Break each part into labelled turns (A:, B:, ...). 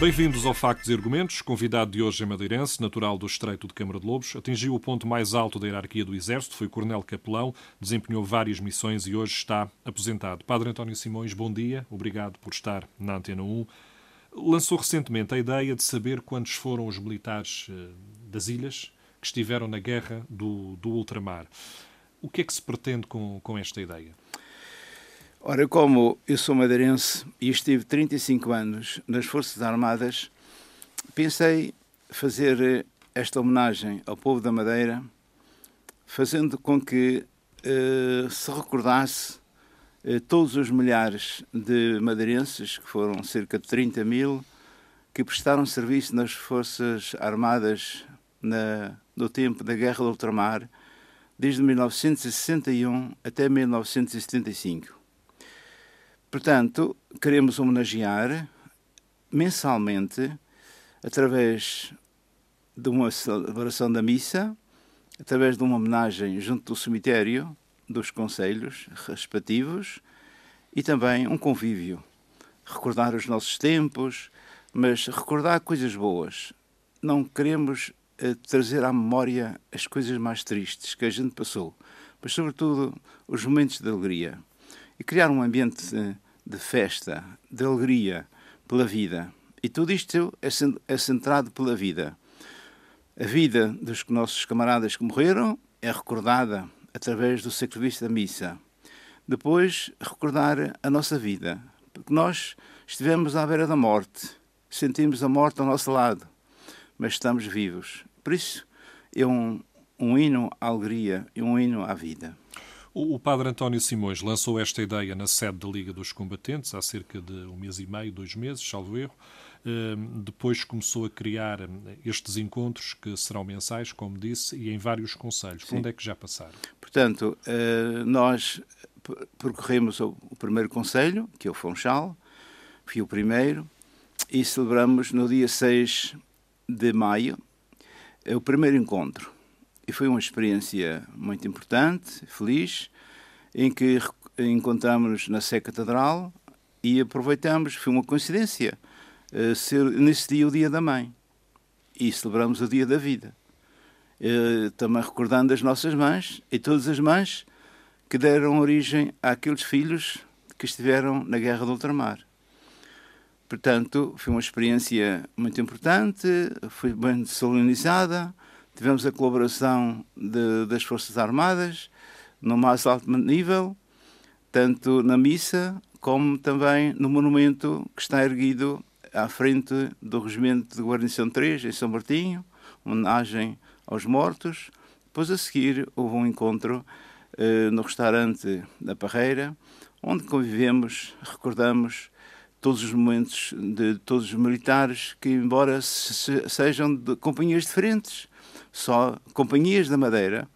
A: Bem-vindos ao Factos e Argumentos. Convidado de hoje é madeirense, natural do Estreito de Câmara de Lobos. Atingiu o ponto mais alto da hierarquia do Exército, foi coronel capelão, desempenhou várias missões e hoje está aposentado. Padre António Simões, bom dia. Obrigado por estar na Antena 1. Lançou recentemente a ideia de saber quantos foram os militares eh, das ilhas que estiveram na guerra do, do ultramar. O que é que se pretende com, com esta ideia?
B: Ora, como eu sou madeirense e estive 35 anos nas Forças Armadas, pensei fazer esta homenagem ao povo da Madeira, fazendo com que uh, se recordasse uh, todos os milhares de madeirenses, que foram cerca de 30 mil, que prestaram serviço nas Forças Armadas na, no tempo da Guerra do Ultramar, desde 1961 até 1975. Portanto, queremos homenagear mensalmente, através de uma celebração da missa, através de uma homenagem junto do cemitério, dos conselhos respectivos e também um convívio. Recordar os nossos tempos, mas recordar coisas boas. Não queremos eh, trazer à memória as coisas mais tristes que a gente passou, mas, sobretudo, os momentos de alegria. E criar um ambiente eh, de festa, de alegria pela vida. E tudo isto é, é centrado pela vida. A vida dos nossos camaradas que morreram é recordada através do sacrifício da missa. Depois, recordar a nossa vida, porque nós estivemos à beira da morte, sentimos a morte ao nosso lado, mas estamos vivos. Por isso, é um, um hino à alegria e um hino à vida.
A: O, padre António Simões lançou esta ideia na sede da Liga dos Combatentes há cerca de um mês e meio, dois meses, salvo erro. Ehm, depois começou a criar hum, estes encontros que serão mensais, como disse, e em vários conselhos. Por onde é que já passaram?
B: Portanto, eh, nós percorremos o primeiro conselho, que é o Funchal, fui o primeiro, e celebramos no dia 6 de maio o primeiro encontro. E foi uma experiência muito importante, feliz, em que encontramos-nos na Sé Catedral e aproveitamos, foi uma coincidência, uh, ser nesse dia o Dia da Mãe. E celebramos o Dia da Vida. Uh, também recordando as nossas mães e todas as mães que deram origem àqueles filhos que estiveram na Guerra do Ultramar. Portanto, foi uma experiência muito importante, foi bem solenizada, Tivemos a colaboração de, das Forças Armadas no mais alto nível, tanto na missa como também no monumento que está erguido à frente do Regimento de Guarnição 3, em São Martinho, homenagem aos mortos. Depois, a seguir, houve um encontro eh, no restaurante da Parreira, onde convivemos, recordamos todos os momentos de todos os militares que, embora se, sejam de companhias diferentes, só companhias da Madeira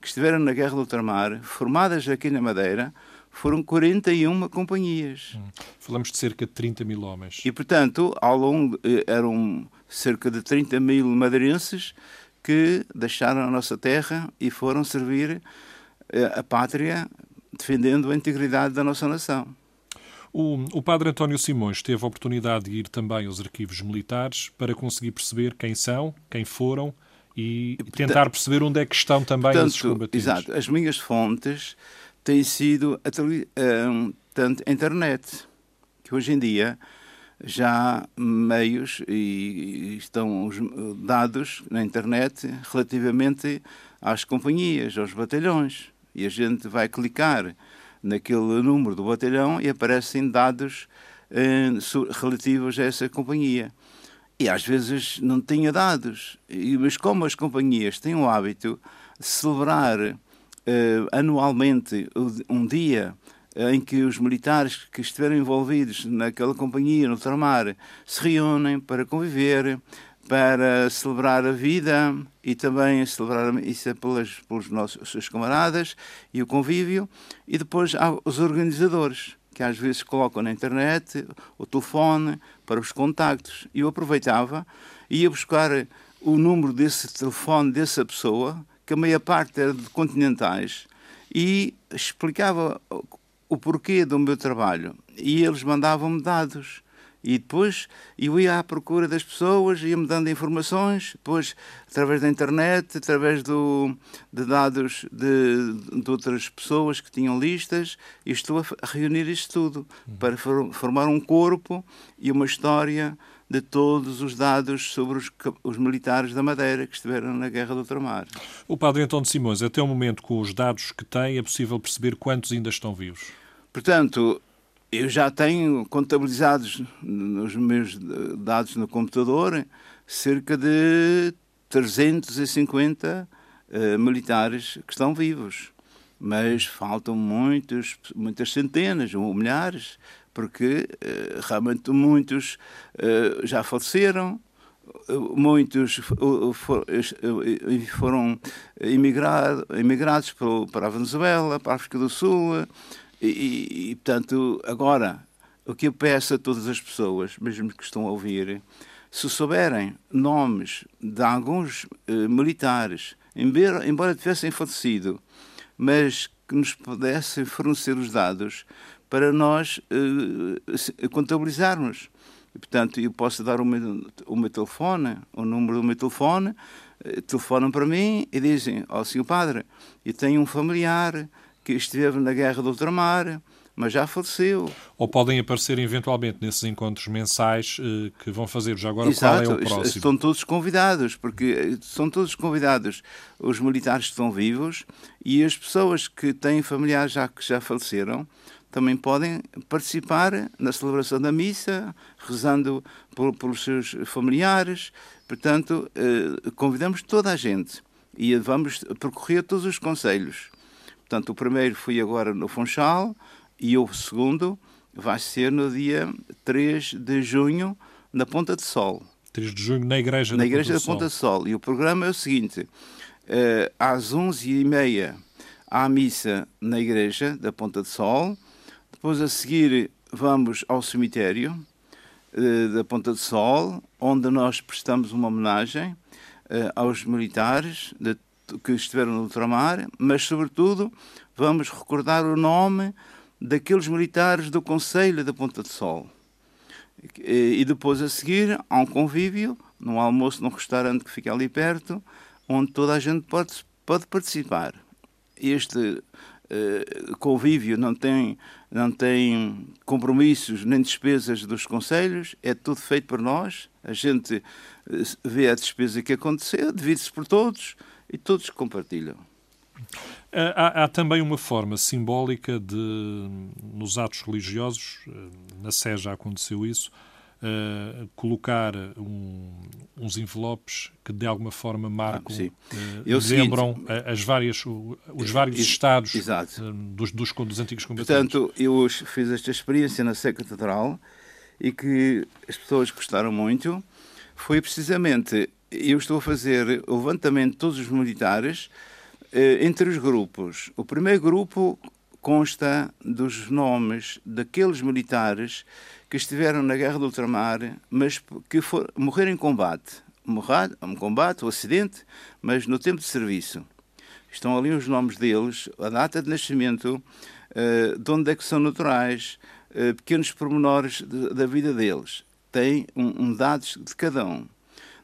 B: que estiveram na Guerra do Ultramar, formadas aqui na Madeira, foram 41 companhias. Hum.
A: Falamos de cerca de 30 mil homens.
B: E, portanto, ao longo, eh, eram cerca de 30 mil madeirenses que deixaram a nossa terra e foram servir eh, a pátria defendendo a integridade da nossa nação.
A: O, o padre António Simões teve a oportunidade de ir também aos arquivos militares para conseguir perceber quem são, quem foram e, e tentar perceber onde é que estão também portanto, esses combatentes.
B: Exato. As minhas fontes têm sido a, um, tanto a internet, que hoje em dia já há meios e estão os dados na internet relativamente às companhias, aos batalhões. E a gente vai clicar naquele número do batalhão e aparecem dados eh, relativos a essa companhia. E às vezes não tinha dados. E, mas como as companhias têm o hábito de celebrar uh, anualmente um dia em que os militares que estiveram envolvidos naquela companhia, no tramar, se reúnem para conviver, para celebrar a vida e também celebrar a missa pelas, pelos nossos seus camaradas e o convívio, e depois há os organizadores, que às vezes colocam na internet o telefone para os contactos. E eu aproveitava ia buscar o número desse telefone dessa pessoa, que a meia parte era de continentais, e explicava o porquê do meu trabalho. E eles mandavam-me dados. E depois eu ia à procura das pessoas, ia-me dando informações, depois através da internet, através do, de dados de, de outras pessoas que tinham listas, e estou a reunir isto tudo para formar um corpo e uma história de todos os dados sobre os, os, militares da Madeira que estiveram na Guerra do Ultramar.
A: O padre António Simões, até o momento, com os dados que tem, é possível perceber quantos ainda estão vivos?
B: Portanto, eu já tenho contabilizados nos meus dados no computador cerca de 350 uh, militares que estão vivos. Mas faltam muitos, muitas centenas ou milhares, porque uh, realmente muitos uh, já faleceram, muitos foram imigrado, imigrados para a Venezuela, para a África do Sul, e, e, portanto, agora, o que eu peço a todas as pessoas, mesmo que estão a ouvir, se souberem nomes de alguns eh, militares, embora, embora tivessem falecido, mas que nos pudessem fornecer os dados para nós eh, contabilizarmos. E, portanto, eu posso dar o meu, o meu telefone, o número do meu telefone, eh, telefonam para mim e dizem: Ó, oh, senhor padre, eu tenho um familiar que esteve na guerra do ultramar, mas já faleceu.
A: Ou podem aparecer eventualmente nesses encontros mensais eh, que vão fazer. Já agora, Exato, qual é o próximo?
B: Estão todos convidados, porque são todos convidados os militares que estão vivos e as pessoas que têm familiares já que já faleceram também podem participar na celebração da missa, rezando por, pelos seus familiares. Portanto, eh, convidamos toda a gente e vamos percorrer todos os conselhos. Portanto, o primeiro foi agora no Funchal e o segundo vai ser no dia 3 de junho na Ponta de Sol.
A: 3 de junho na Igreja,
B: na da, igreja Ponta da Ponta de Sol. E o programa é o seguinte: uh, às 11h30 há a missa na Igreja da Ponta de Sol, depois a seguir vamos ao cemitério uh, da Ponta de Sol, onde nós prestamos uma homenagem uh, aos militares de que estiveram no ultramar, mas, sobretudo, vamos recordar o nome daqueles militares do Conselho da Ponta de Sol. E depois, a seguir, há um convívio, num almoço num restaurante que fica ali perto, onde toda a gente pode, pode participar. Este uh, convívio não tem, não tem compromissos nem despesas dos conselhos, é tudo feito por nós. A gente uh, vê a despesa que aconteceu, divide-se por todos e todos compartilham.
A: Há, há, também uma forma simbólica de, nos atos religiosos, eh, na Sé já aconteceu isso, uh, colocar um, uns envelopes que de alguma forma marcam, ah, uh, lembram seguinte, as várias, os vários estados dos, dos, dos antigos combatentes.
B: Portanto, eu fiz esta experiência na Sé Catedral e que as pessoas gostaram muito. Foi precisamente eu estou a fazer o levantamento de todos os militares eh, entre os grupos. O primeiro grupo consta dos nomes daqueles militares que estiveram na Guerra do Ultramar, mas que for, morreram em combate. Morrer, um combate, um acidente, mas no tempo de serviço. Estão ali os nomes deles, a data de nascimento, uh, de onde é que são naturais, uh, pequenos pormenores da vida deles. Tem um, um dados de cada um.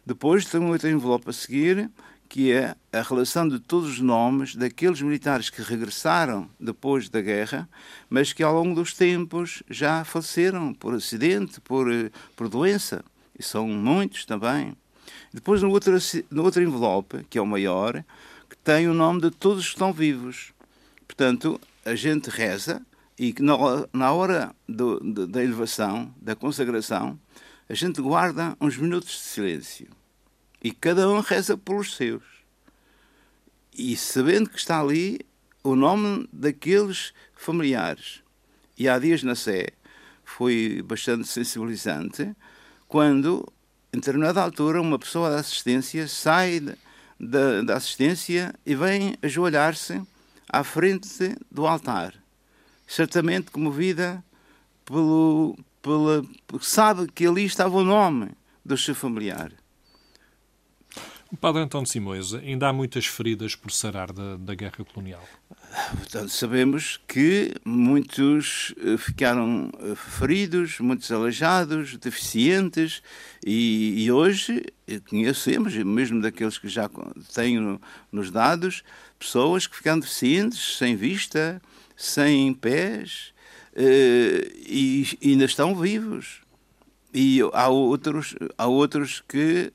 B: Depois tem um envelope a seguir, que é a relação de todos os nomes daqueles militares que regressaram depois da guerra, mas que ao longo dos tempos já faleceram por acidente, por, eh, por doença. E são muitos também. Depois, no outro, no outro envelope, que é o maior, que tem o nome de todos que estão vivos. Portanto, a gente reza e na hora do, da elevação, da consagração, a gente guarda uns minutos de silêncio e cada um reza pelos seus. E sabendo que está ali o nome daqueles familiares. E há dias na Sé foi bastante sensibilizante quando, em determinada altura, uma pessoa da assistência sai da, da assistência e vem ajoelhar-se à frente do altar, certamente comovida pelo, pela, sabe que ali estava o nome do seu familiar.
A: Padre António Simões, ainda há muitas feridas por sarar da, da guerra colonial.
B: Portanto, sabemos que muitos eh, ficaram eh, feridos, muitos aleijados, deficientes, e, e hoje conhecemos, mesmo daqueles que já tenho nos dados, pessoas que ficaram deficientes, sem vista, sem pés, eh, e, e ainda estão vivos. E há outros, há outros que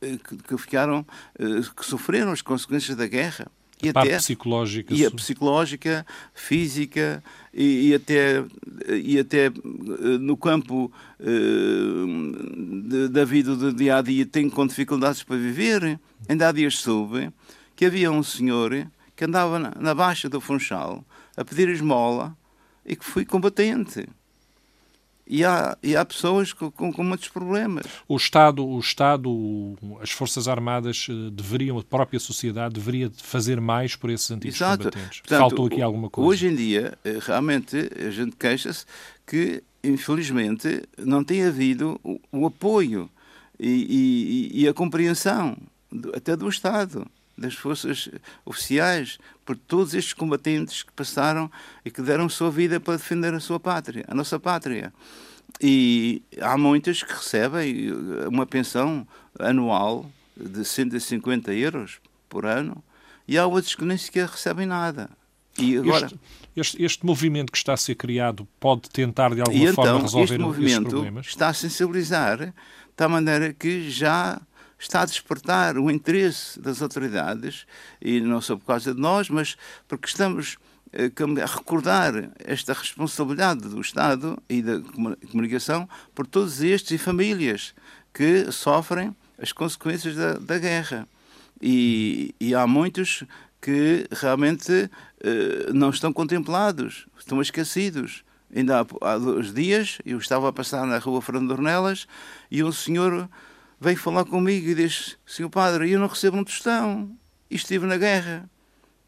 B: que, que ficaram, que sofreram as consequências da guerra
A: e a até psicológica
B: e a psicológica física e, e, até e até eh, no campo uh, de, da vida do dia a dia tem com dificuldades para viver ainda há dias soube que havia um senhor que andava na, na baixa do Funchal a pedir esmola e que foi combatente e há, e há pessoas com, com, com, muitos problemas.
A: O Estado, o Estado, as Forças Armadas eh, deveriam, a própria sociedade deveria fazer mais por esses antigos Exato. combatentes. Portanto, Faltou aqui alguma coisa.
B: Hoje em dia, eh, realmente, a gente queixa-se que, infelizmente, não tem havido o, o apoio e, e, e a compreensão até do Estado das forças oficiais, por todos estes combatentes que passaram e que deram sua vida para defender a sua pátria, a nossa pátria. E há muitas que recebem uma pensão anual de 150 euros por ano e há outros que nem sequer recebem nada.
A: E agora... Este, este, este, movimento que está a ser criado pode tentar de alguma forma então, resolver este
B: movimento está a sensibilizar de tal maneira que já está a despertar o interesse das autoridades, e não só por causa de nós, mas porque estamos eh, a recordar esta responsabilidade do Estado e da comunicação por todos estes e famílias que sofrem as consequências da, da guerra. E, e, há muitos que realmente eh, não estão contemplados, estão esquecidos. Ainda há, há dois dias eu estava a passar na rua Fernando Ornelas e um senhor veio falar comigo e disse: Senhor Padre, eu não recebo um tostão, estive na guerra.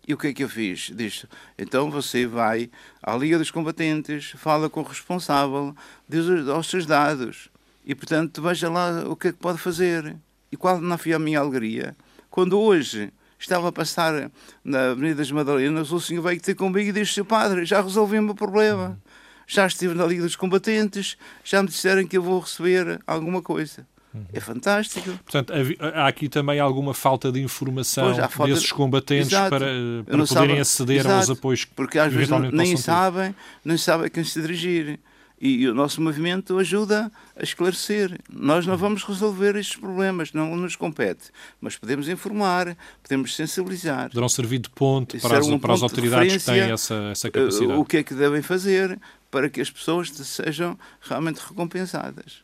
B: E o que é que eu fiz? Disse: Então você vai à Liga dos Combatentes, fala com o responsável, diz aos seus dados e, portanto, veja lá o que é que pode fazer. E qual não foi a minha alegria? Quando hoje estava a passar na Avenida das Madalenas, o senhor veio ter comigo e disse: Seu Padre, já resolvi o meu problema. Já estive na Liga dos Combatentes, já me disseram que eu vou receber alguma coisa. É fantástico.
A: Portanto, há aqui também alguma falta de informação pois, falta desses combatentes Exato. para, para poderem sabe... aceder Exato. aos apoios
B: que Porque às vezes nem sabem, nem sabem a quem se dirigir. E o nosso movimento ajuda a esclarecer. Nós não vamos resolver estes problemas, não nos compete. Mas podemos informar, podemos sensibilizar.
A: Poderão servir de ponto para as, um para as autoridades que têm essa, essa eh, capacidade.
B: O que é que devem fazer para que as pessoas sejam realmente recompensadas.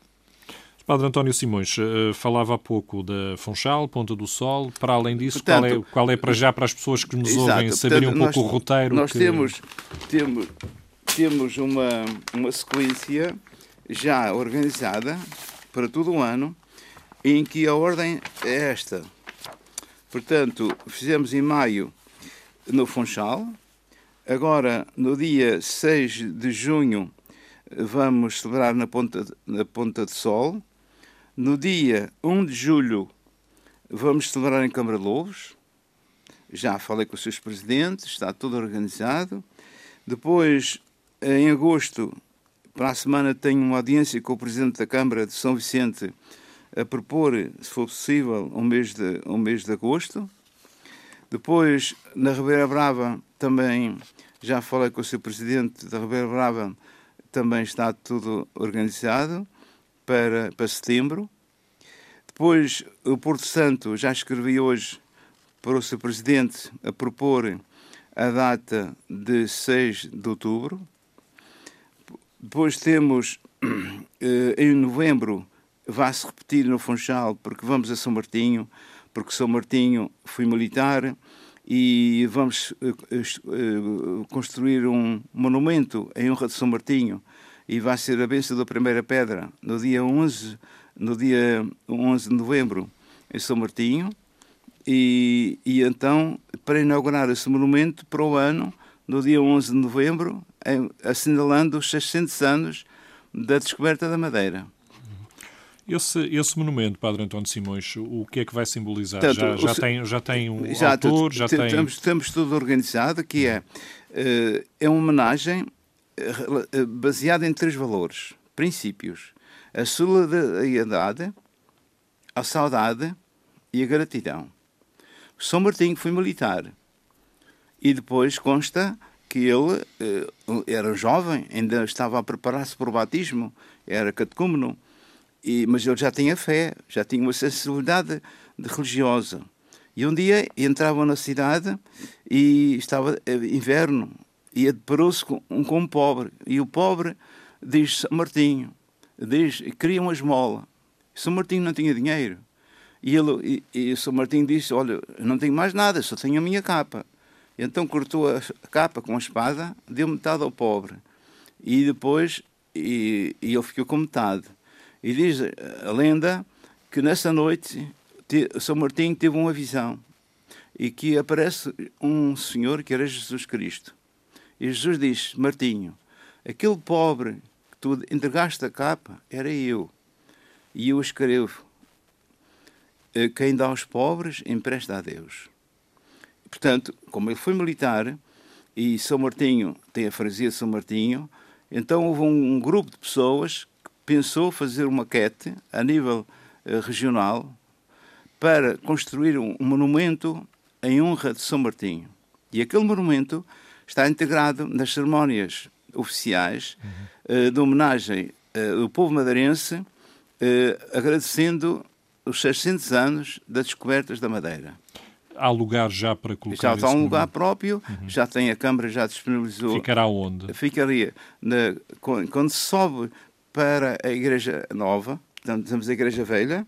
A: Padre António Simões, uh, falava há pouco da Funchal, Ponta do Sol. Para além disso, Portanto, qual, é, qual é para já para as pessoas que nos exato, ouvem saberem um pouco nós, o roteiro?
B: Nós
A: que...
B: temos, temos, temos uma, uma sequência já organizada para todo o ano, em que a ordem é esta. Portanto, fizemos em maio no Funchal, agora no dia 6 de junho vamos celebrar na Ponta, na Ponta de Sol, no dia 1 de julho, vamos celebrar em Câmara de Lobos. Já falei com os seus presidentes, está tudo organizado. Depois, em agosto, para a semana, tenho uma audiência com o presidente da Câmara de São Vicente a propor, se for possível, um mês de, um mês de agosto. Depois, na Ribeira Brava, também já falei com o seu presidente da Ribeira Brava, também está tudo organizado para, para setembro. Depois, o Porto Santo, já escrevi hoje para o seu presidente a propor a data de 6 de outubro. Depois temos, eh, em novembro, vai-se repetir no Funchal, porque vamos a São Martinho, porque São Martinho foi militar e vamos eh, eh, construir um monumento em honra de São Martinho e vai ser a bênção da primeira pedra no dia 11, no dia 11 de novembro em São Martinho e, e então para inaugurar esse monumento para o ano no dia 11 de novembro assinalando os 600 anos da descoberta da Madeira.
A: Esse, esse monumento, Padre António Simões, o que é que vai simbolizar? Tanto, já, já, o, tem, já tem um já, autor? Já tem...
B: Temos, temos tudo organizado, que é, eh, é uma homenagem baseada em três valores, princípios. A solidariedade, a saudade e a gratidão. São Martinho foi militar e depois consta que ele eh, era jovem, ainda estava a preparar-se para o batismo, era catecúmeno, e, mas ele já tinha fé, já tinha uma sensibilidade religiosa. E um dia entrava na cidade e estava eh, inverno e deparou-se com, com um pobre. E o pobre diz São Martinho, diz, queria uma esmola. São Martinho não tinha dinheiro. E, ele, e, e São Martinho disse, olha, não tenho mais nada, só tenho a minha capa. Então cortou a capa com a espada, deu metade ao pobre. E depois e, e ele ficou com metade. E diz a lenda que nessa noite São Martinho teve uma visão e que aparece um senhor que era Jesus Cristo. E Jesus diz: Martinho, aquele pobre que tu entregaste a capa era eu. E eu escrevo: Quem dá aos pobres empresta a Deus. Portanto, como ele foi militar e São Martinho tem a freguesia São Martinho, então houve um, grupo de pessoas que pensou fazer uma quete a nível uh, regional para construir um, monumento em honra de São Martinho. E aquele monumento está integrado nas cerimónias oficiais uhum. uh, de homenagem uh, do povo madeirense, agradecendo os 600 anos das descobertas da Madeira
A: há lugar já para colocar
B: Já está um lugar próprio, uhum. já tem a Câmara, já disponibilizou.
A: Ficará onde?
B: Ficaria na, quando se sobe para a Igreja Nova, portanto, temos a Igreja Velha,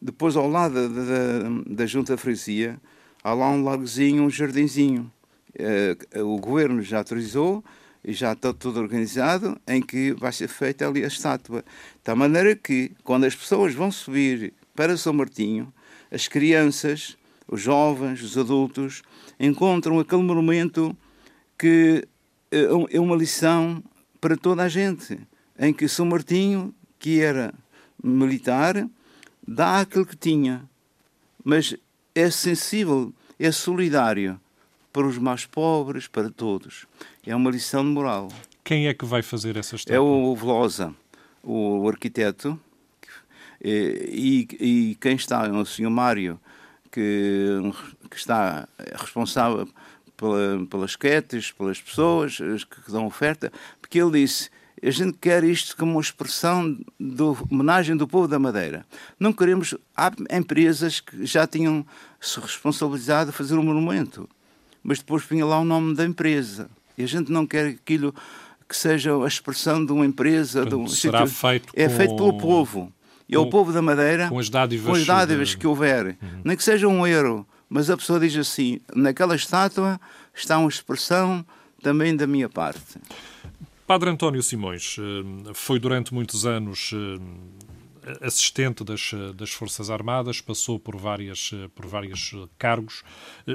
B: depois ao lado da, da, da Junta Freguesia, há lá um lagozinho, um jardinzinho. Uh, o governo já autorizou e já está tudo organizado em que vai ser feita ali a estátua. De maneira que, quando as pessoas vão subir para São Martinho, as crianças os jovens, os adultos, encontram aquele monumento que eh, é uma lição para toda a gente, em que São Martinho, que era militar, dá aquilo que tinha, mas é sensível, é solidário para os mais pobres, para todos. É uma lição de moral.
A: Quem é que vai fazer essa história?
B: É o Velosa, o arquiteto, e, e, quem está é o Sr. Mário, que, que está responsável pela, pelas quetes, pelas pessoas que dão oferta, porque ele disse a gente quer isto como uma expressão de homenagem do povo da Madeira. Não queremos. Há empresas que já tinham se responsabilizado a fazer um monumento, mas depois vinha lá o nome da empresa. E a gente não quer aquilo que seja a expressão de uma empresa.
A: Portanto,
B: de um,
A: será feito
B: É com... feito pelo povo. E com, o povo da Madeira,
A: com as dádivas,
B: com as dádivas que houver, uhum. nem que seja um euro, mas a pessoa diz assim: naquela estátua está uma expressão também da minha parte.
A: Padre António Simões eh, foi durante muitos anos eh, assistente das, das Forças Armadas, passou por várias por vários cargos,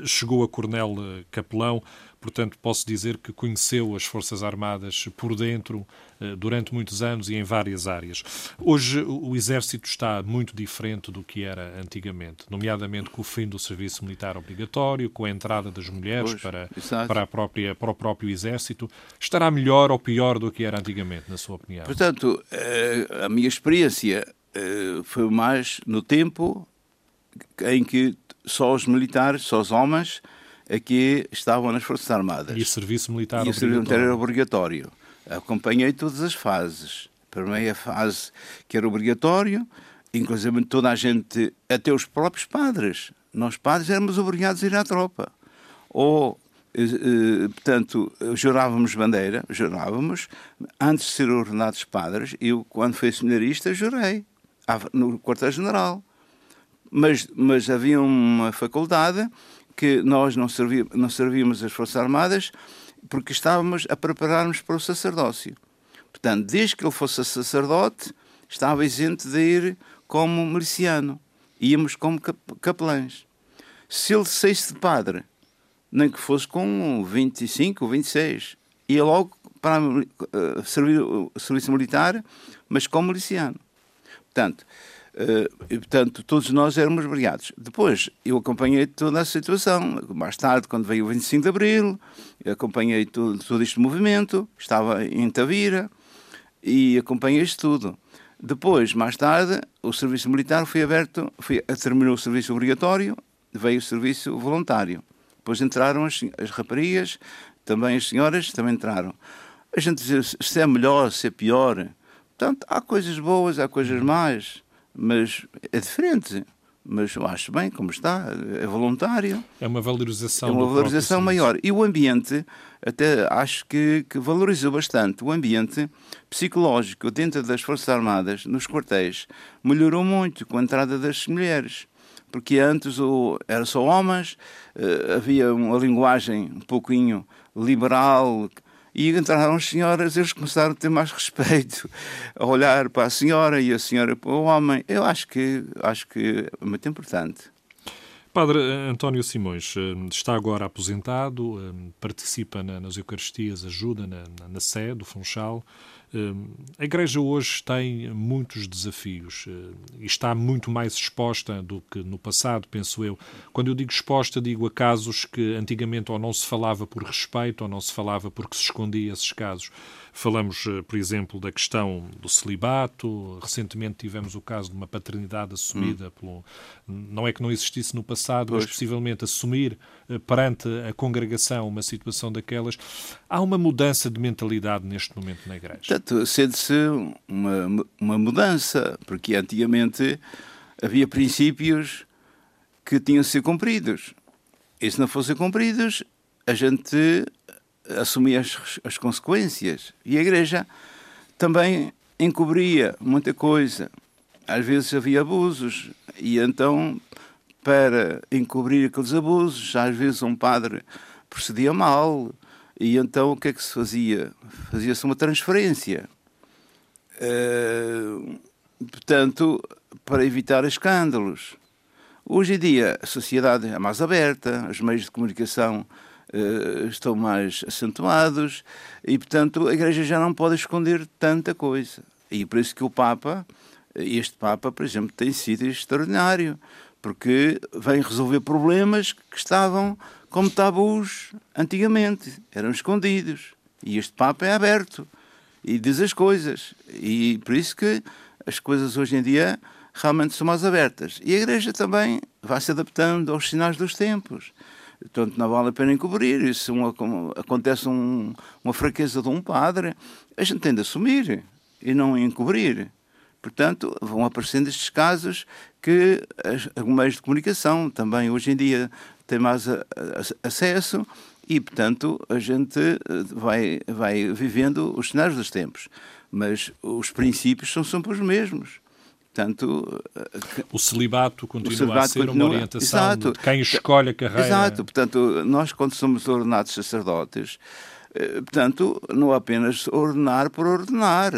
A: chegou a coronel capelão, portanto posso dizer que conheceu as Forças Armadas por dentro eh, durante muitos anos e em várias áreas. Hoje o Exército está muito diferente do que era antigamente, nomeadamente com o fim do serviço militar obrigatório, com a entrada das mulheres pois, para, para, a própria, para o próprio Exército. Estará melhor ou pior do que era antigamente, na sua opinião?
B: Portanto, eh, a minha experiência foi mais no tempo em que só os militares, só os homens, aqui estavam nas Forças Armadas.
A: E o serviço militar
B: e o serviço militar era obrigatório. Acompanhei todas as fases. A primeira fase que era obrigatório, inclusive toda a gente, até os próprios padres. Nós padres éramos obrigados a ir à tropa. Ou eh, eh, portanto, jurávamos bandeira, jurávamos, antes de ser ordenados padres, eu, quando fui seminarista, jurei, no quartel-general. Mas, mas havia uma faculdade que nós não, servíamos, não servíamos as Forças Armadas porque estávamos a preparar-nos para o sacerdócio. Portanto, desde que ele fosse sacerdote, estava isento de ir como miliciano. Íamos como capelães. Se ele saísse de padre, nem que fosse com 25 ou 26, ia logo para uh, servir o serviço militar, mas como miliciano. Portanto, Uh, e, portanto, todos nós éramos brigados. Depois, eu acompanhei toda a situação. Mais tarde, quando veio o 25 de Abril, acompanhei todo, todo este movimento. Estava em Tavira e acompanhei isto tudo. Depois, mais tarde, o serviço militar foi aberto, foi, terminou o serviço obrigatório, veio o serviço voluntário. Depois entraram as, as raparigas, também as senhoras, também entraram. A gente diz se é melhor, se é pior. Portanto, há coisas boas, há coisas más mas é diferente. Mas eu acho bem como está, é voluntário.
A: É uma valorização.
B: É uma valorização maior. E o ambiente, até acho que, que, valorizou bastante. O ambiente psicológico dentro das Forças Armadas, nos quartéis, melhorou muito com a entrada das mulheres. Porque antes o, era só homens, eh, havia uma linguagem um pouquinho liberal, e entraram as senhoras, eles começaram a ter mais respeito, a olhar para a senhora e a senhora para o homem. Eu acho que, acho que é muito importante.
A: Padre António Simões eh, está agora aposentado, eh, participa nas Eucaristias, ajuda na, na, na do Funchal. Hum, a Igreja hoje tem muitos desafios eh, e está muito mais exposta do que no passado, penso eu. Quando eu digo exposta, digo a casos que antigamente ou não se falava por respeito ou não se falava porque se escondia esses casos. Falamos, eh, por exemplo, da questão do celibato. Recentemente tivemos o caso de uma paternidade assumida hum. pelo. Não é que não existisse no passado, pois. mas possivelmente assumir perante a congregação uma situação daquelas. Há uma mudança de mentalidade neste momento na Igreja.
B: Portanto, sente-se uma, uma mudança, porque antigamente havia princípios que tinham de ser cumpridos. E se não fossem cumpridos, a gente assumia as, as consequências. E a Igreja também encobria muita coisa. Às vezes havia abusos, e então, para encobrir aqueles abusos, às vezes um padre procedia mal, e então o que é que se fazia? Fazia-se uma transferência. Uh, portanto, para evitar escândalos. Hoje em dia a sociedade é mais aberta, os meios de comunicação uh, estão mais acentuados e, portanto, a Igreja já não pode esconder tanta coisa. E por isso que o Papa, este Papa, por exemplo, tem sido extraordinário, porque vem resolver problemas que estavam como tabus antigamente, eram escondidos. E este Papa é aberto e diz as coisas. E por isso que as coisas hoje em dia realmente são mais abertas. E a Igreja também vai se adaptando aos sinais dos tempos. Portanto, não vale a pena encobrir. Se uma, acontece um, uma fraqueza de um padre, a gente tem de assumir e não encobrir. Portanto, vão aparecendo estes casos que os meios de comunicação também hoje em dia têm mais a, a, acesso e, portanto, a gente eh, vai, vai vivendo os cenários dos tempos. Mas os princípios são sempre os mesmos. Portanto,
A: o celibato continua o celibato a ser continua, uma orientação exato, de quem escolhe a carreira.
B: Exato, portanto, nós quando somos ordenados sacerdotes, eh, portanto, não apenas ordenar por ordenar,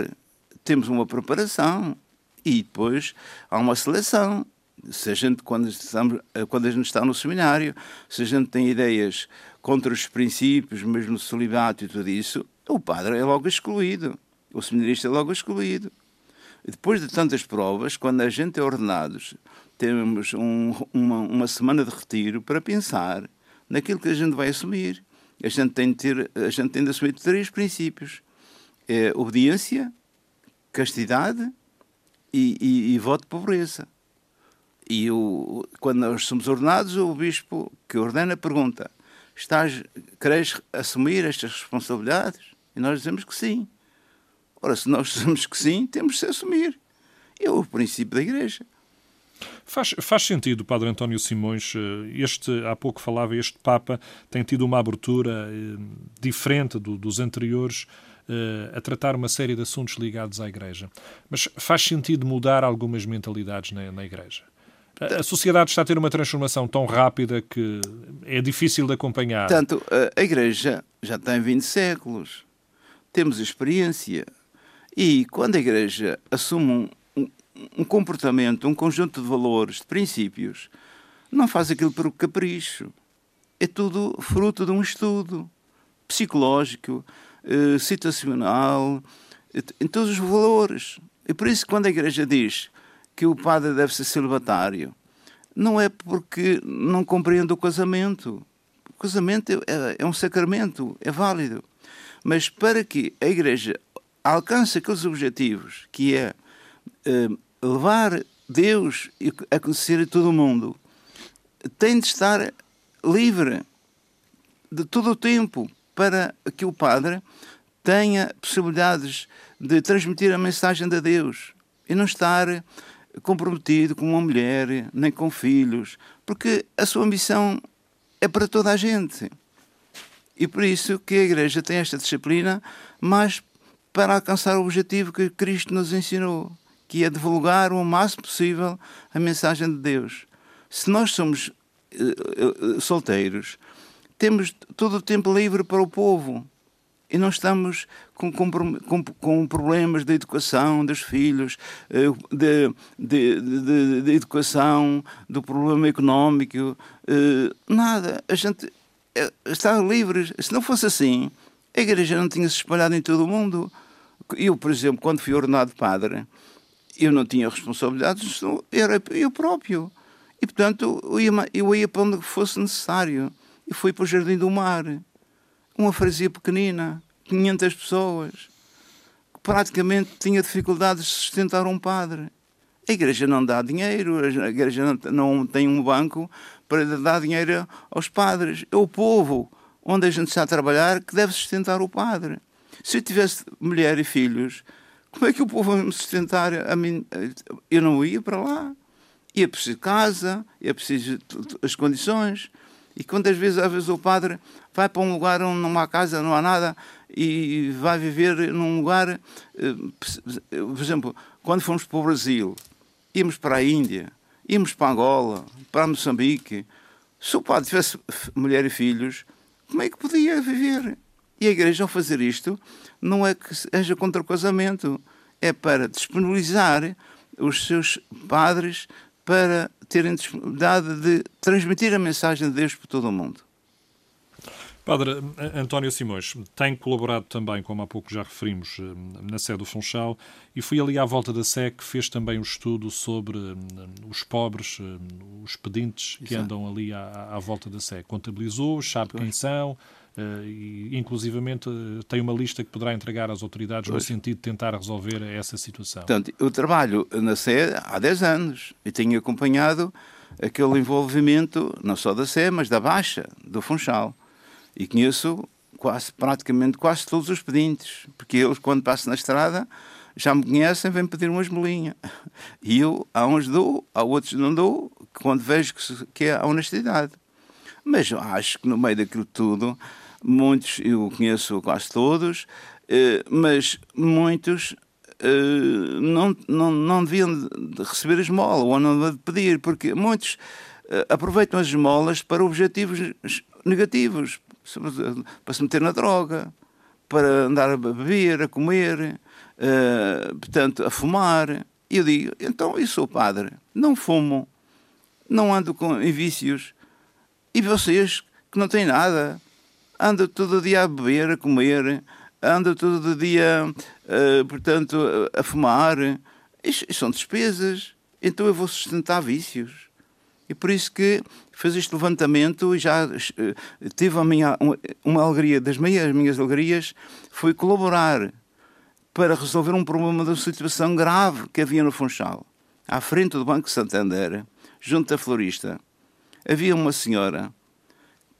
B: temos uma preparação e depois há uma seleção. Se a gente, quando, estamos, eh, quando a gente está no seminário, se a gente tem ideias contra os princípios, mesmo celibato e tudo isso, o padre é logo excluído, o seminarista é logo excluído. Depois de tantas provas, quando a gente é ordenados, temos um, uma, uma semana de retiro para pensar naquilo que a gente vai assumir. A gente tem de, ter, a gente tem de assumir três princípios: é obediência, castidade e, e, e voto de pobreza. E o, quando nós somos ordenados, o bispo que ordena pergunta: Estás, queres assumir estas responsabilidades? E nós dizemos que sim. Ora, se nós dizemos que sim, temos de se assumir. É o princípio da Igreja.
A: Faz, faz sentido, Padre António Simões, eh, este, há pouco falava, este Papa tem tido uma abertura eh, diferente do, dos anteriores a tratar uma série de assuntos ligados à Igreja. Mas faz sentido mudar algumas mentalidades na, na Igreja? A sociedade está a ter uma transformação tão rápida que é difícil de acompanhar.
B: Portanto, a Igreja já tem 20 séculos. Temos experiência. E quando a Igreja assume um, um, comportamento, um conjunto de valores, de princípios, não faz aquilo por capricho. É tudo fruto de um estudo psicológico, situacional, em todos os valores. E por isso, quando a Igreja diz que o padre deve ser celibatário, não é porque não compreende o casamento. O casamento é, é um sacramento, é válido. Mas para que a Igreja alcance aqueles objetivos, que é uh, levar Deus a conhecer todo o mundo, tem de estar livre de todo o tempo para que o padre tenha possibilidades de transmitir a mensagem de Deus e não estar comprometido com uma mulher, nem com filhos, porque a sua missão é para toda a gente. E por isso que a Igreja tem esta disciplina, mas para alcançar o objetivo que Cristo nos ensinou, que é divulgar o máximo possível a mensagem de Deus. Se nós somos uh, uh, solteiros, temos todo o tempo livre para o povo e não estamos com, com, com, problemas de educação dos filhos, eh, de, de, de, de educação, do problema económico, eh, nada. A gente eh, está livre. Se não fosse assim, a igreja não tinha se espalhado em todo o mundo. Eu, por exemplo, quando fui ordenado padre, eu não tinha responsabilidades, era eu próprio. E, portanto, eu ia, eu ia para onde fosse necessário. E fui para o Jardim do Mar uma freguesia pequenina, 500 pessoas, que praticamente tinha dificuldades de sustentar um padre. A igreja não dá dinheiro, a igreja não, tem um banco para dar dinheiro aos padres. É o povo onde a gente está a trabalhar que deve sustentar o padre. Se eu tivesse mulher e filhos, como é que o povo me sustentar a mim? Eu não ia para lá. Ia preciso casa, ia preciso as condições. E quantas vezes, às vezes, o padre vai para um lugar onde não há casa, não há nada, e vai viver num lugar. Eh, por exemplo, quando fomos para o Brasil, íamos para a Índia, íamos para Angola, para Moçambique. Se o padre tivesse mulher e filhos, como é que podia viver? E a igreja, ao fazer isto, não é que seja contra o casamento, é para disponibilizar os seus padres para terem disponibilidade de transmitir a mensagem de Deus para todo o mundo.
A: Padre António Simões tem colaborado também, como há pouco já referimos, eh, na Sé do Funchal e foi ali à volta da Sé que fez também um estudo sobre eh, os pobres, eh, os pedintes que Exato. andam ali à, à, volta da Sé. Contabilizou, sabe pois. quem são, e inclusivamente tem uma lista que poderá entregar às autoridades pois. no sentido de tentar resolver essa situação.
B: Portanto, eu trabalho na Sé há 10 anos e tenho acompanhado aquele envolvimento, não só da Sé, mas da Baixa, do Funchal. E conheço quase, praticamente quase todos os pedintes, porque eles, quando passam na estrada, já me conhecem, vêm pedir uma esmolinha. E eu, a uns dou, a outros não dou, quando vejo que, que é a honestidade. Mas eu acho que no meio daquilo tudo, muitos, eu conheço quase todos, eh, mas muitos eh, não, não, não deviam receber esmola ou não deviam pedir, porque muitos eh, aproveitam as esmolas para objetivos negativos, para se meter na droga, para andar a beber, a comer, portanto, a fumar. E eu digo, então, eu sou padre, não fumo, não ando com, em vícios. E vocês, que não têm nada, andam todo o dia a beber, a comer, andam todo o dia, uh, portanto, a, fumar. Isto, são despesas. Então eu vou sustentar vícios. E por isso que fez este levantamento e já uh, tive a minha, uma, alegria, das minhas, minhas alegrias, foi colaborar para resolver um problema de uma situação grave que havia no Funchal. À frente do Banco Santander, junto à florista, havia uma senhora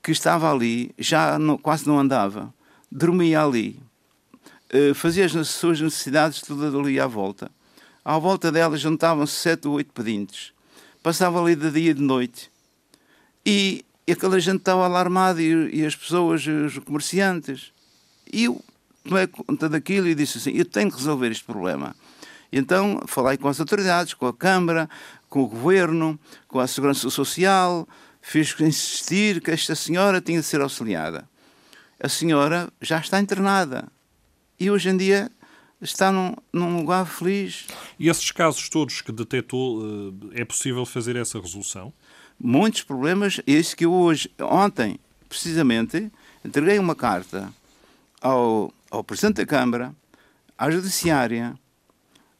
B: que estava ali, já não, quase não andava, dormia ali, uh, fazia as suas necessidades tudo ali à volta. À volta dela juntavam-se sete ou oito pedintes passava ali de dia e de noite. E, aquela gente estava alarmada e, e, as pessoas, os comerciantes. E eu tomei conta daquilo e disse assim: eu tenho que resolver este problema. Então falei com as autoridades, com a Câmara, com o Governo, com a Segurança Social, fiz insistir que esta senhora tinha de ser auxiliada. A senhora já está internada. E hoje em dia está num, num lugar feliz.
A: E esses casos todos que detectou, eh, é possível fazer essa resolução?
B: Muitos problemas. Esse que eu hoje, ontem, precisamente, entreguei uma carta ao ao Presidente da Câmara, à Judiciária,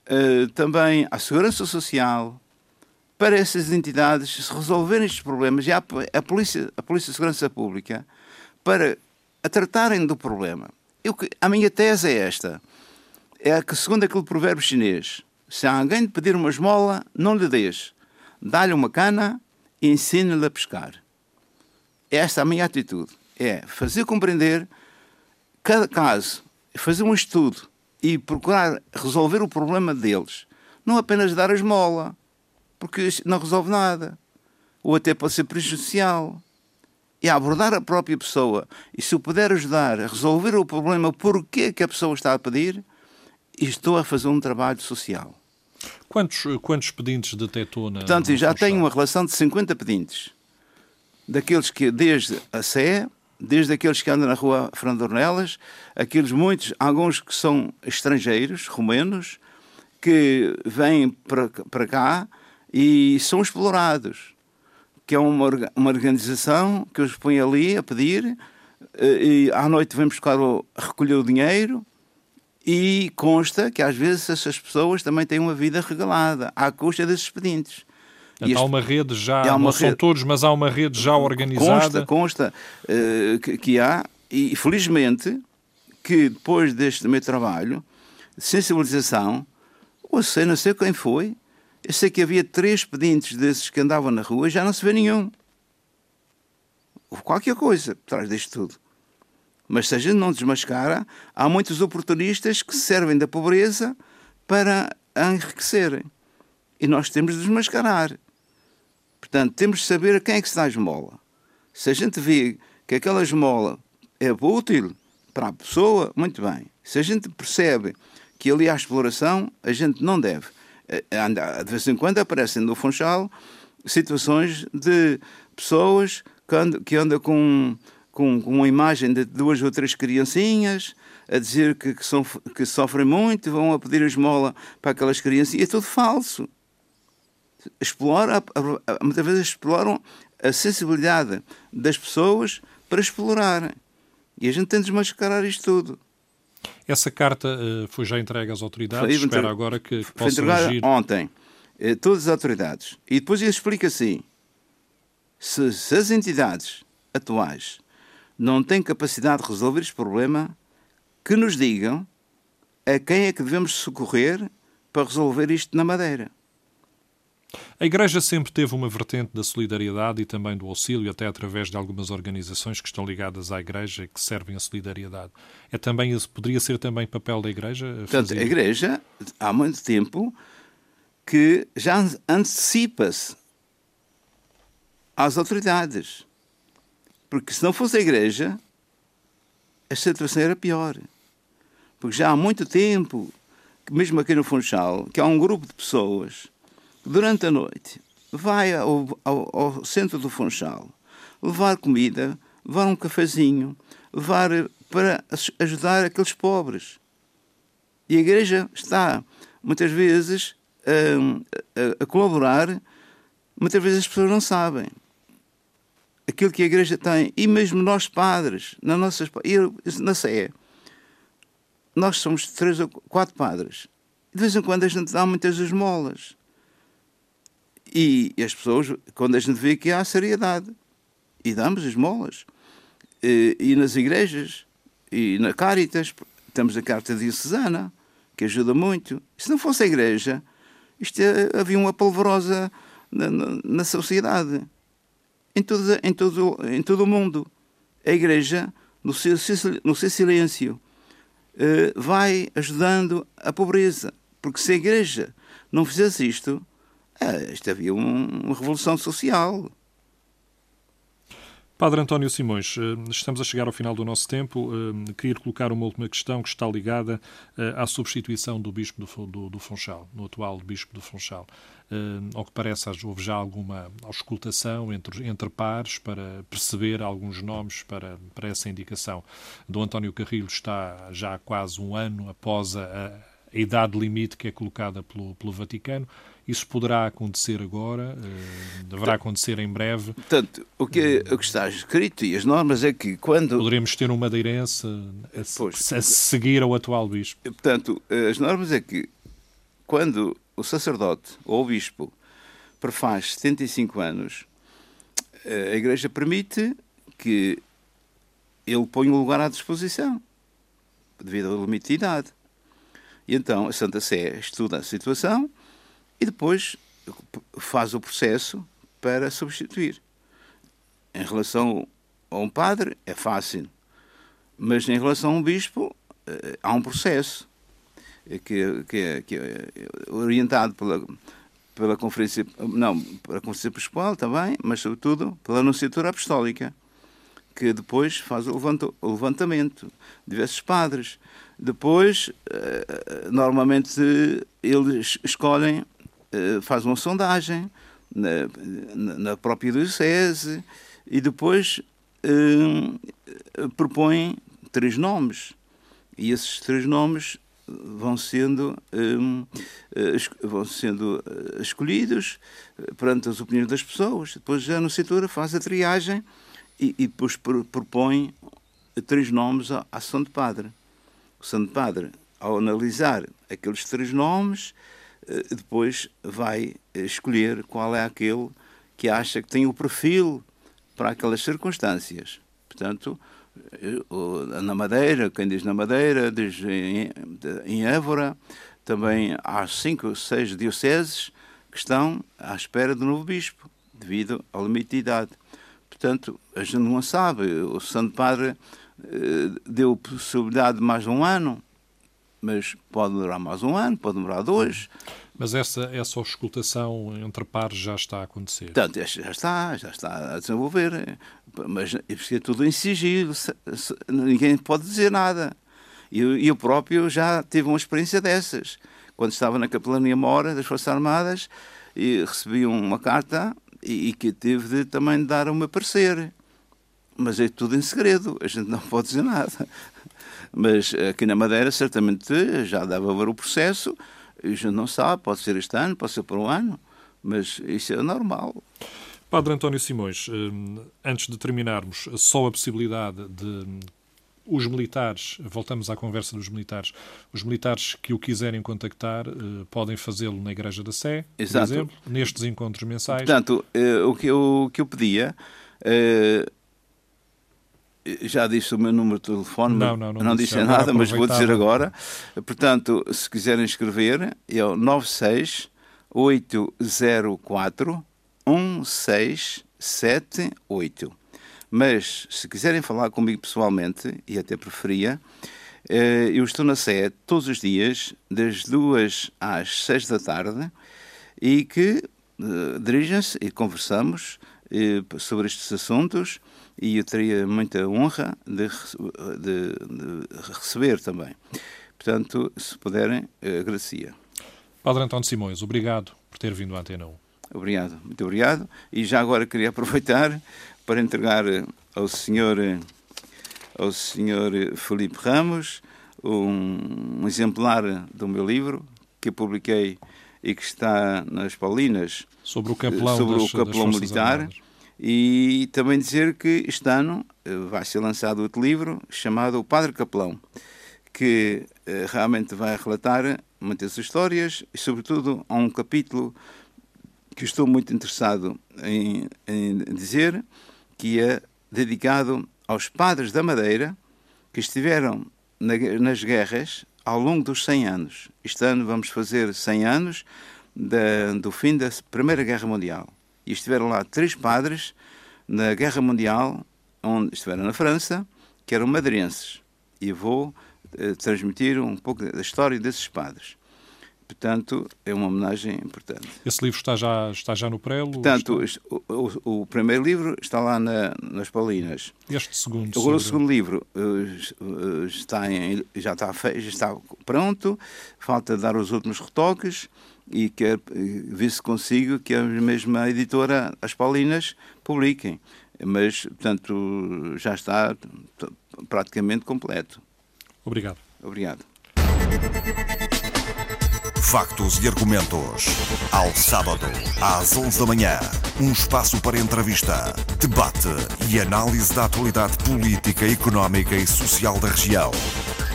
B: uh, também à Segurança Social, para essas entidades resolverem estes problemas e a, Polícia, a Polícia de Segurança Pública para a tratarem do problema. Eu, a minha tese é esta: é que, segundo aquele provérbio chinês, se alguém lhe pedir uma esmola, não lhe dês. Dá-lhe uma cana e ensina-lhe a pescar. Esta é a minha atitude. É fazer compreender cada caso, fazer um estudo e procurar resolver o problema deles. Não apenas dar a esmola, porque não resolve nada. Ou até pode ser prejudicial. E abordar a própria pessoa. E se eu puder ajudar a resolver o problema, porquê que a pessoa está a pedir, estou a fazer um trabalho social.
A: Quantos, quantos pedintes detectou na.
B: Portanto, já tenho uma relação de 50 pedintes. Daqueles que, desde a Sé, desde aqueles que andam na rua Fernando Ornelas, aqueles muitos, alguns que são estrangeiros, romanos, que vêm para, para cá e são explorados. Que é uma, uma organização que os põe ali a pedir, eh, e à noite vem buscar o, recolher o dinheiro e consta que às vezes essas pessoas também têm uma vida regalada à custa desses pedintes.
A: Este, há uma rede já, há uma não rede, são todos, mas há uma rede já organizada.
B: Consta, consta uh, que, que, há, e felizmente que depois deste meu trabalho de sensibilização, sei, não sei quem foi, eu sei que havia três pedintes desses que andavam na rua e já não se vê nenhum. Houve qualquer coisa por trás disto tudo. Mas se a gente não desmascara, há muitos oportunistas que servem da pobreza para enriquecerem. E nós temos de desmascarar. Portanto, temos de saber a quem é que se dá a esmola. Se a gente vê que aquela esmola é útil para a pessoa, muito bem. Se a gente percebe que ali há exploração, a gente não deve. Eh, de vez em quando aparecem no Funchal situações de pessoas que andam, com com, com uma imagem de duas ou três criancinhas a dizer que, que, que sofrem muito, vão a pedir esmola para aquelas criancinhas. É tudo falso. Explora, muitas vezes exploram a sensibilidade das pessoas para explorarem. E a gente tem de desmascarar isto tudo.
A: Essa carta uh, foi já entregue às autoridades? Foi, Espera agora que, que
B: foi
A: possam agir.
B: ontem. Uh, todas as autoridades. E depois ele explica assim. Se, se as entidades atuais não têm capacidade de resolver este problema, que nos digam a quem é que devemos socorrer para resolver isto na Madeira.
A: A Igreja sempre teve uma vertente da solidariedade e também do auxílio, até através de algumas organizações que estão ligadas à Igreja e que servem a solidariedade. É também, poderia ser também papel da Igreja?
B: Portanto, a Igreja, há muito tempo, que já antecipa-se às autoridades. Porque se não fosse a igreja, a situação era pior. Porque já há muito tempo, mesmo aqui no Funchal, que há um grupo de pessoas durante a noite vai ao, ao, ao centro do Funchal levar comida, levar um cafezinho, levar para ajudar aqueles pobres. E a igreja está, muitas vezes, a, a, a colaborar, muitas vezes as pessoas não sabem aquilo que a igreja tem, e mesmo nós padres, na nossa, na Sé, nós somos três ou quatro padres. De vez em quando a gente dá muitas esmolas. E, as pessoas, quando a gente vê que há seriedade, e damos esmolas. E, e nas igrejas, e na Caritas, temos a carta diocesana, que ajuda muito. Se não fosse a igreja, isto é, havia uma polvorosa na, na, na sociedade em todo, em todo, em todo o mundo. A Igreja, no seu, no seu silêncio, eh, vai ajudando a pobreza. Porque se a Igreja não fizesse isto, eh, isto havia uma revolução social.
A: Padre António Simões, eh, estamos a chegar ao final do nosso tempo. Eh, queria colocar uma última questão que está ligada eh, à substituição do Bispo do, Funchal, no atual Bispo do Funchal. Ao que parece, houve já alguma auscultação entre, entre pares para perceber alguns nomes para, para essa indicação. Do António Carrilho está já há quase um ano após a a idade limite que é colocada pelo, pelo Vaticano. Isso poderá acontecer agora, uh, deverá acontecer em breve.
B: Portanto, o que, o que está escrito e as normas é que quando.
A: Poderemos ter um madeirense a, pois, a seguir ao atual bispo.
B: Portanto, as normas é que quando o sacerdote ou o bispo prefaz 75 anos, a Igreja permite que ele ponha o lugar à disposição, devido ao limite de idade. E então a Santa Sé estuda a situação e depois faz o processo para substituir. Em relação a um padre, é fácil. Mas em relação a um bispo, eh, há um processo que, que, que é orientado pela, pela conferência, não, pela conferência episcopal também, mas sobretudo pela anunciatura apostólica, que depois faz o levantamento de diversos padres. Depois, eh, normalmente, eles escolhem, eh, fazem uma sondagem na, na própria diocese e depois eh, propõem três nomes. E esses três nomes vão sendo, um, eh, vão sendo eh, escolhidos eh, perante as opiniões das pessoas. Depois a Anunciatura faz a triagem e, e depois propõe três nomes à, Santo Padre. O Santo Padre, ao analisar aqueles três nomes, depois vai escolher qual é aquele que acha que tem o perfil para aquelas circunstâncias. Portanto, na Madeira, quem diz na Madeira, diz em, Évora, também há cinco ou seis dioceses que estão à espera do novo bispo, devido ao limite de idade. Portanto, a gente não sabe. O Santo Padre eh, deu possibilidade de mais um ano, mas pode demorar mais um ano, pode demorar dois.
A: Mas essa, essa auscultação entre pares já está a acontecer?
B: Portanto, já está, já está a desenvolver. Mas é tudo em sigilo, ninguém pode dizer nada. E eu, eu próprio já tive uma experiência dessas. Quando estava na Capelania Mora das Forças Armadas, e recebi uma carta e, e que tive de também dar o meu parecer. Mas é tudo em segredo, a gente não pode dizer nada. Mas aqui na Madeira, certamente, já dava a ver o processo a gente não sabe, pode ser este ano, pode ser por um ano, mas isso é normal.
A: Padre António Simões, eh, antes de terminarmos, só a possibilidade de os militares, voltamos à conversa dos militares, os militares que o quiserem contactar eh, podem fazê-lo na Igreja da Sé, Exato. por exemplo, nestes encontros mensais.
B: Portanto, eh, o que eu, o que eu pedia já disse o meu número de telefone,
A: não, não,
B: não, não disse, nada, mas vou dizer agora. Portanto, se quiserem escrever, é o 96 804 1678. Mas, se quiserem falar comigo pessoalmente, e até preferia, eh, eu estou na Sé todos os dias, das duas às seis da tarde, e que uh, dirigem-se e conversamos sobre estes assuntos e eu teria muita honra de, de, de receber também. Portanto, se puderem, agradecia.
A: Padre António Simões, obrigado por ter vindo à Antena 1.
B: Obrigado, muito obrigado. E já agora queria aproveitar para entregar ao senhor, ao senhor Felipe Ramos um, um exemplar do meu livro que publiquei e que está nas Paulinas
A: sobre o capelão,
B: sobre
A: das,
B: o capelão militar. Armadas e também dizer que este ano eh, vai ser lançado outro livro chamado O Padre Capelão, que eh, realmente vai relatar muitas histórias e, sobretudo, há um capítulo que estou muito interessado em, em dizer, que é dedicado aos padres da Madeira que estiveram na, nas guerras ao longo dos 100 anos. Este ano vamos fazer 100 anos da, do fim da Primeira Guerra Mundial e estiveram lá três padres na Guerra Mundial, onde estiveram na França, que eram madeirenses. E vou eh, transmitir um pouco da história desses padres. Portanto, é uma homenagem importante.
A: Esse livro está já, está já no prelo?
B: Portanto, está... o, o, o, primeiro livro está lá na, nas Paulinas.
A: Este segundo?
B: Agora, o segundo livro uh, está em, já, está já está pronto, falta dar os últimos retoques e quer ver se consigo que a mesma editora, as Paulinas, publiquem. Mas, portanto, já está praticamente completo.
A: Obrigado.
B: Obrigado.
C: Factos e argumentos. Ao sábado, às 11 da manhã. Um espaço para entrevista, debate e análise da atualidade política, económica e social da região.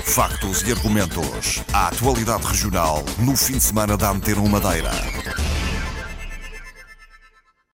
C: Factos e argumentos. A atualidade regional no fim de semana da Antena Madeira.